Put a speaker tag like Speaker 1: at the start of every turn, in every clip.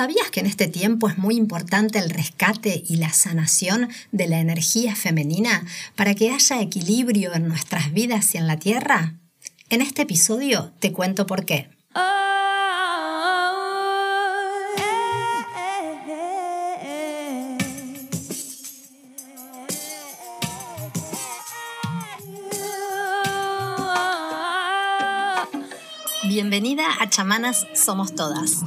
Speaker 1: ¿Sabías que en este tiempo es muy importante el rescate y la sanación de la energía femenina para que haya equilibrio en nuestras vidas y en la Tierra? En este episodio te cuento por qué. Bienvenida a Chamanas Somos Todas.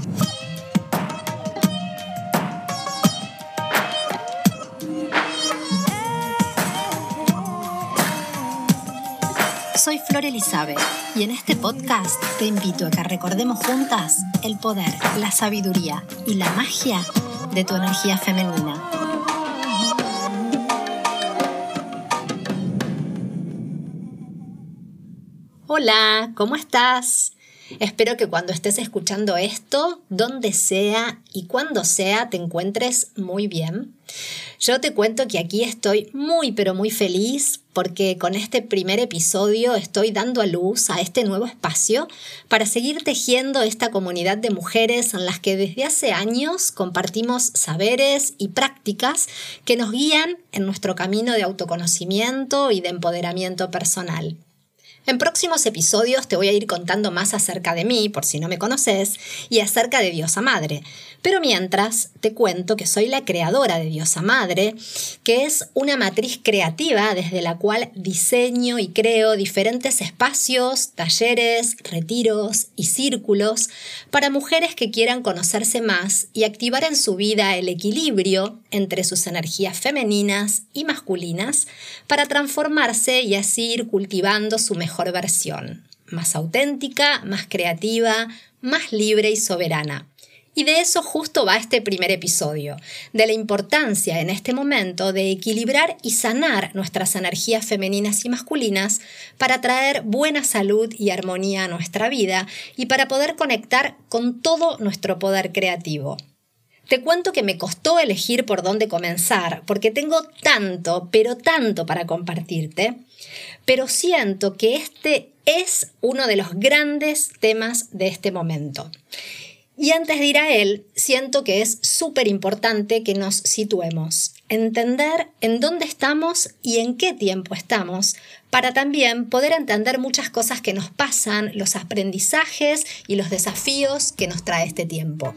Speaker 1: Soy Flor Elizabeth y en este podcast te invito a que recordemos juntas el poder, la sabiduría y la magia de tu energía femenina. Hola, ¿cómo estás? Espero que cuando estés escuchando esto, donde sea y cuando sea, te encuentres muy bien. Yo te cuento que aquí estoy muy pero muy feliz porque con este primer episodio estoy dando a luz a este nuevo espacio para seguir tejiendo esta comunidad de mujeres en las que desde hace años compartimos saberes y prácticas que nos guían en nuestro camino de autoconocimiento y de empoderamiento personal. En próximos episodios te voy a ir contando más acerca de mí, por si no me conoces, y acerca de Diosa Madre. Pero mientras, te cuento que soy la creadora de Diosa Madre, que es una matriz creativa desde la cual diseño y creo diferentes espacios, talleres, retiros y círculos para mujeres que quieran conocerse más y activar en su vida el equilibrio entre sus energías femeninas y masculinas para transformarse y así ir cultivando su mejor versión, más auténtica, más creativa, más libre y soberana. Y de eso justo va este primer episodio, de la importancia en este momento de equilibrar y sanar nuestras energías femeninas y masculinas para traer buena salud y armonía a nuestra vida y para poder conectar con todo nuestro poder creativo. Te cuento que me costó elegir por dónde comenzar, porque tengo tanto, pero tanto para compartirte, pero siento que este es uno de los grandes temas de este momento. Y antes de ir a él, siento que es súper importante que nos situemos, entender en dónde estamos y en qué tiempo estamos, para también poder entender muchas cosas que nos pasan, los aprendizajes y los desafíos que nos trae este tiempo.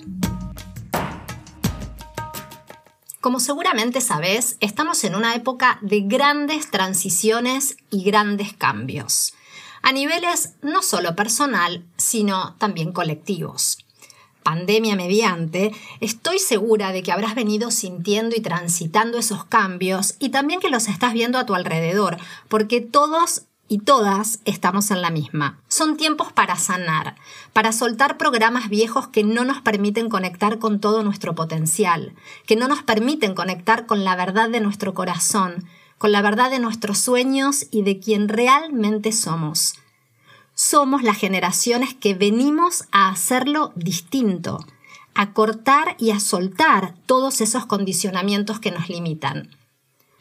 Speaker 1: Como seguramente sabes, estamos en una época de grandes transiciones y grandes cambios, a niveles no solo personal, sino también colectivos. Pandemia mediante, estoy segura de que habrás venido sintiendo y transitando esos cambios y también que los estás viendo a tu alrededor, porque todos y todas estamos en la misma. Son tiempos para sanar, para soltar programas viejos que no nos permiten conectar con todo nuestro potencial, que no nos permiten conectar con la verdad de nuestro corazón, con la verdad de nuestros sueños y de quien realmente somos. Somos las generaciones que venimos a hacerlo distinto, a cortar y a soltar todos esos condicionamientos que nos limitan.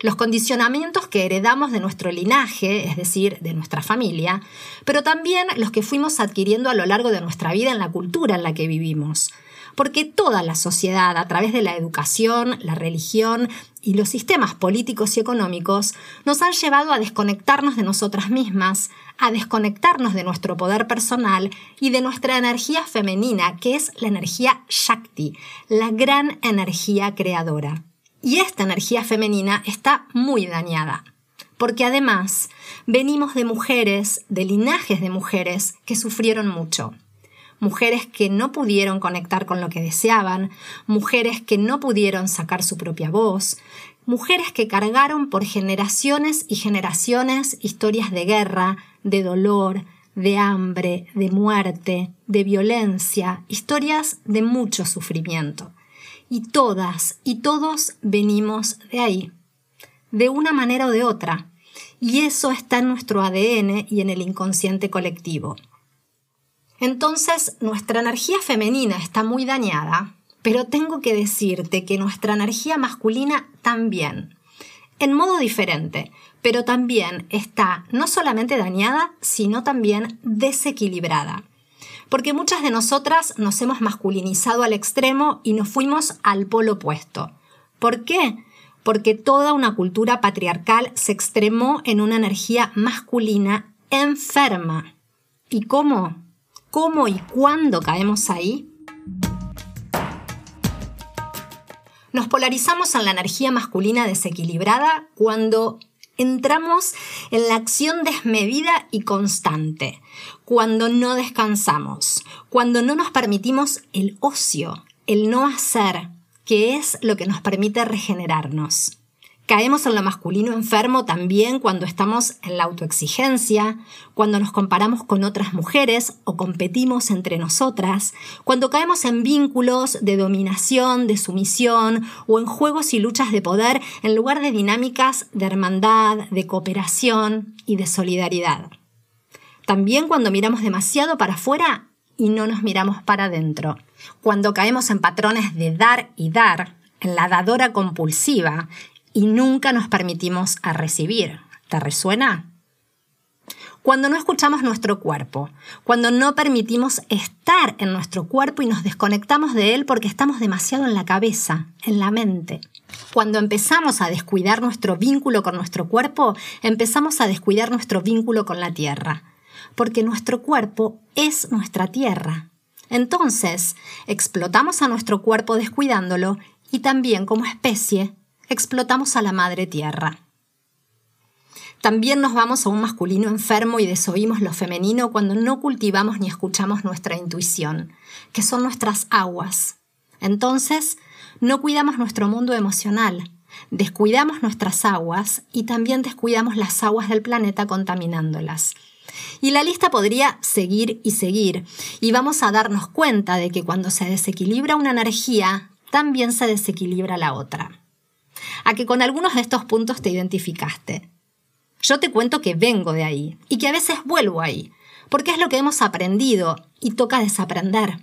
Speaker 1: Los condicionamientos que heredamos de nuestro linaje, es decir, de nuestra familia, pero también los que fuimos adquiriendo a lo largo de nuestra vida en la cultura en la que vivimos. Porque toda la sociedad, a través de la educación, la religión y los sistemas políticos y económicos, nos han llevado a desconectarnos de nosotras mismas, a desconectarnos de nuestro poder personal y de nuestra energía femenina, que es la energía Shakti, la gran energía creadora. Y esta energía femenina está muy dañada, porque además venimos de mujeres, de linajes de mujeres que sufrieron mucho. Mujeres que no pudieron conectar con lo que deseaban, mujeres que no pudieron sacar su propia voz, mujeres que cargaron por generaciones y generaciones historias de guerra, de dolor, de hambre, de muerte, de violencia, historias de mucho sufrimiento. Y todas y todos venimos de ahí, de una manera o de otra. Y eso está en nuestro ADN y en el inconsciente colectivo. Entonces, nuestra energía femenina está muy dañada, pero tengo que decirte que nuestra energía masculina también, en modo diferente, pero también está no solamente dañada, sino también desequilibrada. porque muchas de nosotras nos hemos masculinizado al extremo y nos fuimos al polo opuesto. ¿Por qué? Porque toda una cultura patriarcal se extremó en una energía masculina enferma. ¿Y cómo? ¿Cómo y cuándo caemos ahí? Nos polarizamos en la energía masculina desequilibrada cuando entramos en la acción desmedida y constante, cuando no descansamos, cuando no nos permitimos el ocio, el no hacer, que es lo que nos permite regenerarnos. Caemos en lo masculino enfermo también cuando estamos en la autoexigencia, cuando nos comparamos con otras mujeres o competimos entre nosotras, cuando caemos en vínculos de dominación, de sumisión o en juegos y luchas de poder en lugar de dinámicas de hermandad, de cooperación y de solidaridad. También cuando miramos demasiado para afuera y no nos miramos para adentro. Cuando caemos en patrones de dar y dar, en la dadora compulsiva y nunca nos permitimos a recibir. ¿Te resuena? Cuando no escuchamos nuestro cuerpo, cuando no permitimos estar en nuestro cuerpo y nos desconectamos de él porque estamos demasiado en la cabeza, en la mente. Cuando empezamos a descuidar nuestro vínculo con nuestro cuerpo, empezamos a descuidar nuestro vínculo con la tierra, porque nuestro cuerpo es nuestra tierra. Entonces, explotamos a nuestro cuerpo descuidándolo y también como especie explotamos a la madre tierra. También nos vamos a un masculino enfermo y desoímos lo femenino cuando no cultivamos ni escuchamos nuestra intuición, que son nuestras aguas. Entonces, no cuidamos nuestro mundo emocional, descuidamos nuestras aguas y también descuidamos las aguas del planeta contaminándolas. Y la lista podría seguir y seguir, y vamos a darnos cuenta de que cuando se desequilibra una energía, también se desequilibra la otra a que con algunos de estos puntos te identificaste. Yo te cuento que vengo de ahí y que a veces vuelvo ahí, porque es lo que hemos aprendido y toca desaprender.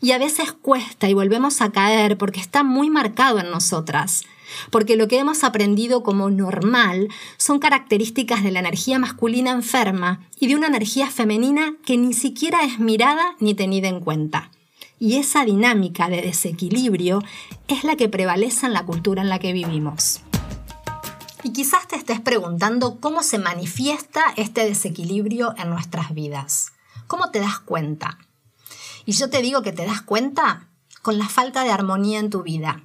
Speaker 1: Y a veces cuesta y volvemos a caer porque está muy marcado en nosotras, porque lo que hemos aprendido como normal son características de la energía masculina enferma y de una energía femenina que ni siquiera es mirada ni tenida en cuenta. Y esa dinámica de desequilibrio es la que prevalece en la cultura en la que vivimos. Y quizás te estés preguntando cómo se manifiesta este desequilibrio en nuestras vidas. ¿Cómo te das cuenta? Y yo te digo que te das cuenta con la falta de armonía en tu vida.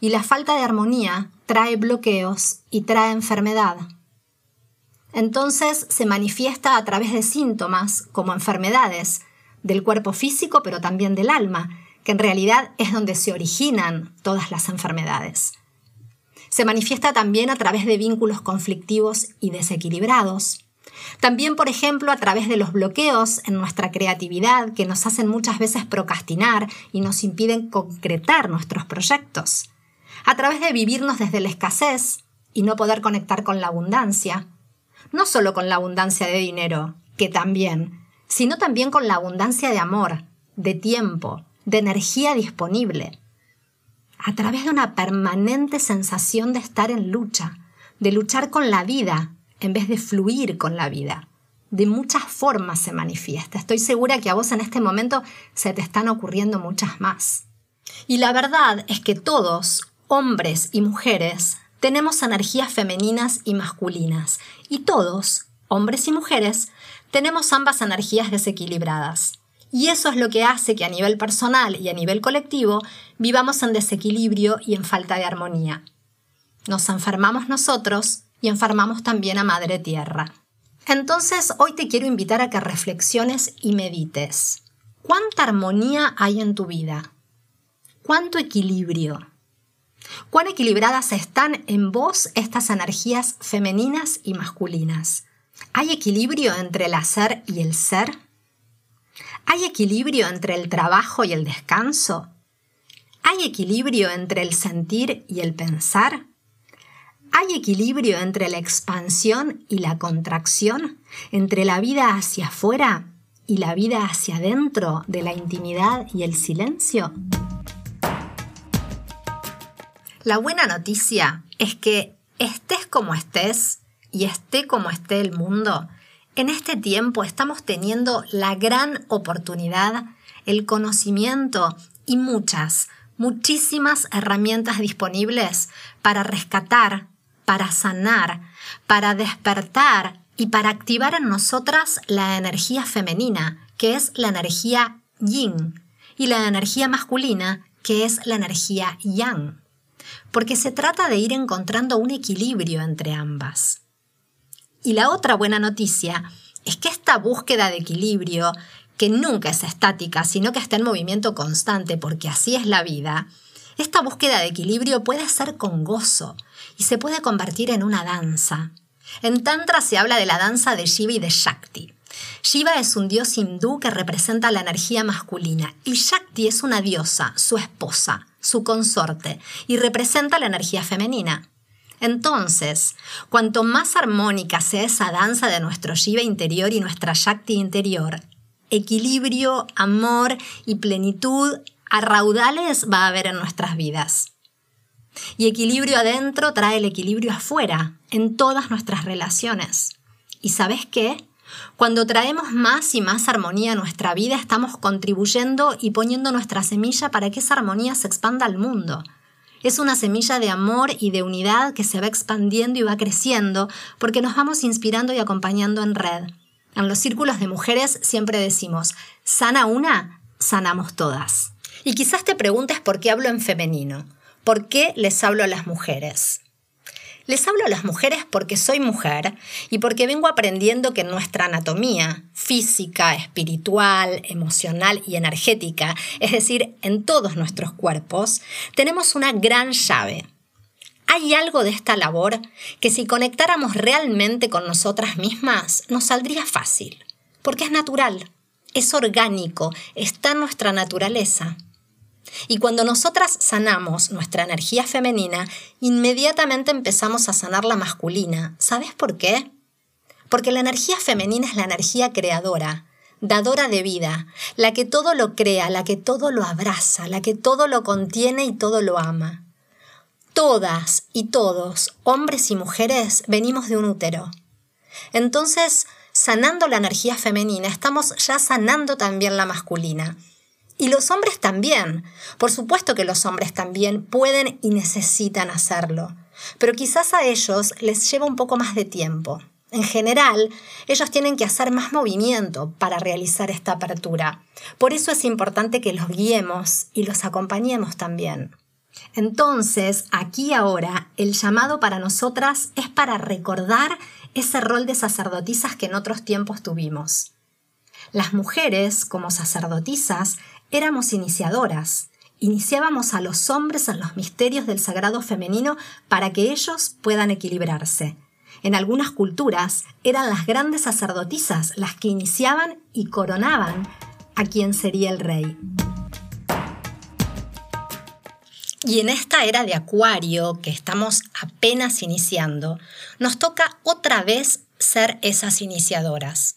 Speaker 1: Y la falta de armonía trae bloqueos y trae enfermedad. Entonces se manifiesta a través de síntomas como enfermedades del cuerpo físico, pero también del alma, que en realidad es donde se originan todas las enfermedades. Se manifiesta también a través de vínculos conflictivos y desequilibrados. También, por ejemplo, a través de los bloqueos en nuestra creatividad que nos hacen muchas veces procrastinar y nos impiden concretar nuestros proyectos. A través de vivirnos desde la escasez y no poder conectar con la abundancia. No solo con la abundancia de dinero, que también, sino también con la abundancia de amor, de tiempo, de energía disponible, a través de una permanente sensación de estar en lucha, de luchar con la vida en vez de fluir con la vida. De muchas formas se manifiesta. Estoy segura que a vos en este momento se te están ocurriendo muchas más. Y la verdad es que todos, hombres y mujeres, tenemos energías femeninas y masculinas. Y todos, hombres y mujeres, tenemos ambas energías desequilibradas. Y eso es lo que hace que a nivel personal y a nivel colectivo vivamos en desequilibrio y en falta de armonía. Nos enfermamos nosotros y enfermamos también a Madre Tierra. Entonces hoy te quiero invitar a que reflexiones y medites. ¿Cuánta armonía hay en tu vida? ¿Cuánto equilibrio? ¿Cuán equilibradas están en vos estas energías femeninas y masculinas? ¿Hay equilibrio entre el hacer y el ser? ¿Hay equilibrio entre el trabajo y el descanso? ¿Hay equilibrio entre el sentir y el pensar? ¿Hay equilibrio entre la expansión y la contracción? ¿Entre la vida hacia afuera y la vida hacia adentro de la intimidad y el silencio? La buena noticia es que estés como estés, y esté como esté el mundo, En este tiempo estamos teniendo la gran oportunidad, el conocimiento y muchas, muchísimas herramientas disponibles para rescatar, para sanar, para despertar y para activar en nosotras la energía femenina, que es la energía yin, y la energía masculina, que es la energía yang. Porque se trata de ir encontrando un equilibrio entre ambas. Y la otra buena noticia es que esta búsqueda de equilibrio, que nunca es estática, sino que está en movimiento constante, porque así es la vida, esta búsqueda de equilibrio puede ser con gozo y se puede convertir en una danza. En Tantra se habla de la danza de Shiva y de Shakti. Shiva es un dios hindú que representa la energía masculina y Shakti es una diosa, su esposa, su consorte, y representa la energía femenina. Entonces, cuanto más armónica sea esa danza de nuestro Shiva interior y nuestra Shakti interior, equilibrio, amor y plenitud a raudales va a haber en nuestras vidas. Y equilibrio adentro trae el equilibrio afuera, en todas nuestras relaciones. ¿Y sabes qué? Cuando traemos más y más armonía a nuestra vida, estamos contribuyendo y poniendo nuestra semilla para que esa armonía se expanda al mundo. Es una semilla de amor y de unidad que se va expandiendo y va creciendo porque nos vamos inspirando y acompañando en red. En los círculos de mujeres siempre decimos, sana una, sanamos todas. Y quizás te preguntes por qué hablo en femenino. ¿Por qué les hablo a las mujeres? Les hablo a las mujeres porque soy mujer y porque vengo aprendiendo que nuestra anatomía física, espiritual, emocional y energética, es decir, en todos nuestros cuerpos, tenemos una gran llave. Hay algo de esta labor que si conectáramos realmente con nosotras mismas nos saldría fácil, porque es natural, es orgánico, está en nuestra naturaleza. Y cuando nosotras sanamos nuestra energía femenina, inmediatamente empezamos a sanar la masculina. ¿Sabes por qué? Porque la energía femenina es la energía creadora, dadora de vida, la que todo lo crea, la que todo lo abraza, la que todo lo contiene y todo lo ama. Todas y todos, hombres y mujeres, venimos de un útero. Entonces, sanando la energía femenina, estamos ya sanando también la masculina. Y los hombres también. Por supuesto que los hombres también pueden y necesitan hacerlo. Pero quizás a ellos les lleva un poco más de tiempo. En general, ellos tienen que hacer más movimiento para realizar esta apertura. Por eso es importante que los guiemos y los acompañemos también. Entonces, aquí ahora, el llamado para nosotras es para recordar ese rol de sacerdotisas que en otros tiempos tuvimos. Las mujeres, como sacerdotisas, éramos iniciadoras. Iniciábamos a los hombres en los misterios del sagrado femenino para que ellos puedan equilibrarse. En algunas culturas eran las grandes sacerdotisas las que iniciaban y coronaban a quien sería el rey. Y en esta era de Acuario, que estamos apenas iniciando, nos toca otra vez ser esas iniciadoras.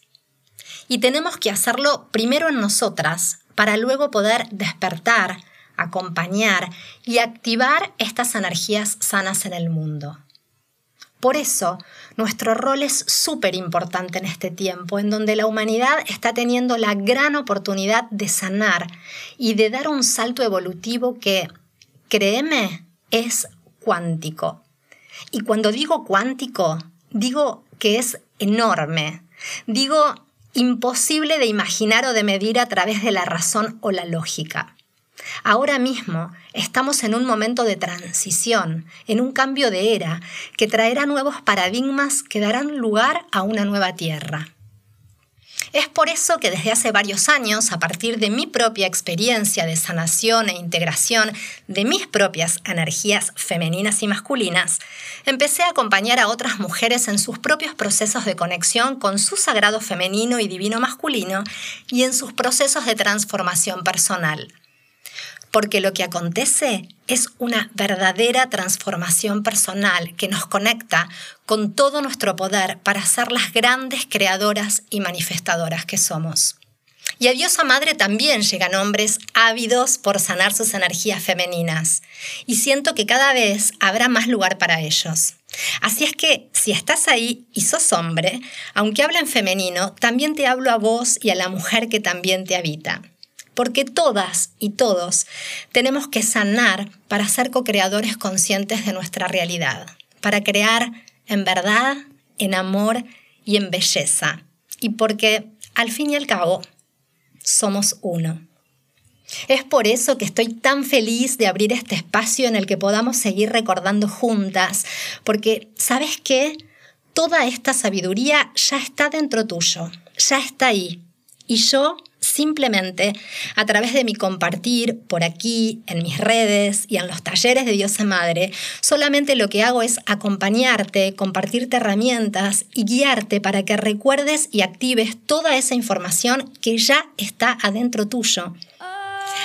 Speaker 1: Y tenemos que hacerlo primero en nosotras, para luego poder despertar, acompañar y activar estas energías sanas en el mundo. Por eso, nuestro rol es súper importante en este tiempo, en donde la humanidad está teniendo la gran oportunidad de sanar y de dar un salto evolutivo que, créeme, es cuántico. Y cuando digo cuántico, digo que es enorme. Digo imposible de imaginar o de medir a través de la razón o la lógica. Ahora mismo estamos en un momento de transición, en un cambio de era, que traerá nuevos paradigmas que darán lugar a una nueva tierra. Es por eso que desde hace varios años, a partir de mi propia experiencia de sanación e integración de mis propias energías femeninas y masculinas, empecé a acompañar a otras mujeres en sus propios procesos de conexión con su sagrado femenino y divino masculino y en sus procesos de transformación personal porque lo que acontece es una verdadera transformación personal que nos conecta con todo nuestro poder para ser las grandes creadoras y manifestadoras que somos. Y a Diosa Madre también llegan hombres ávidos por sanar sus energías femeninas. Y siento que cada vez habrá más lugar para ellos. Así es que si estás ahí y sos hombre, aunque habla en femenino, también te hablo a vos y a la mujer que también te habita. Porque todas y todos tenemos que sanar para ser co-creadores conscientes de nuestra realidad, para crear en verdad, en amor y en belleza. Y porque, al fin y al cabo, somos uno. Es por eso que estoy tan feliz de abrir este espacio en el que podamos seguir recordando juntas, porque, ¿sabes qué? Toda esta sabiduría ya está dentro tuyo, ya está ahí. Y yo simplemente a través de mi compartir por aquí, en mis redes y en los talleres de Diosa Madre, solamente lo que hago es acompañarte, compartirte herramientas y guiarte para que recuerdes y actives toda esa información que ya está adentro tuyo.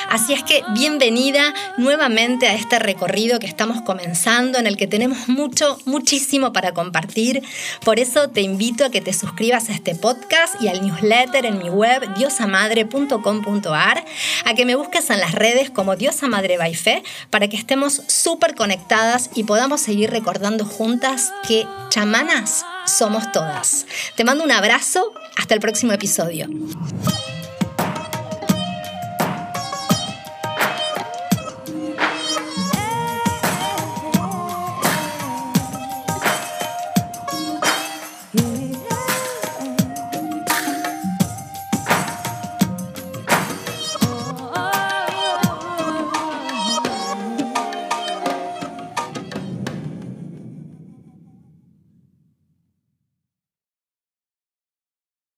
Speaker 1: Así es que bienvenida nuevamente a este recorrido que estamos comenzando, en el que tenemos mucho, muchísimo para compartir. Por eso te invito a que te suscribas a este podcast y al newsletter en mi web diosamadre.com.ar, a que me busques en las redes como Diosa Madre Fe para que estemos súper conectadas y podamos seguir recordando juntas que chamanas somos todas. Te mando un abrazo, hasta el próximo episodio.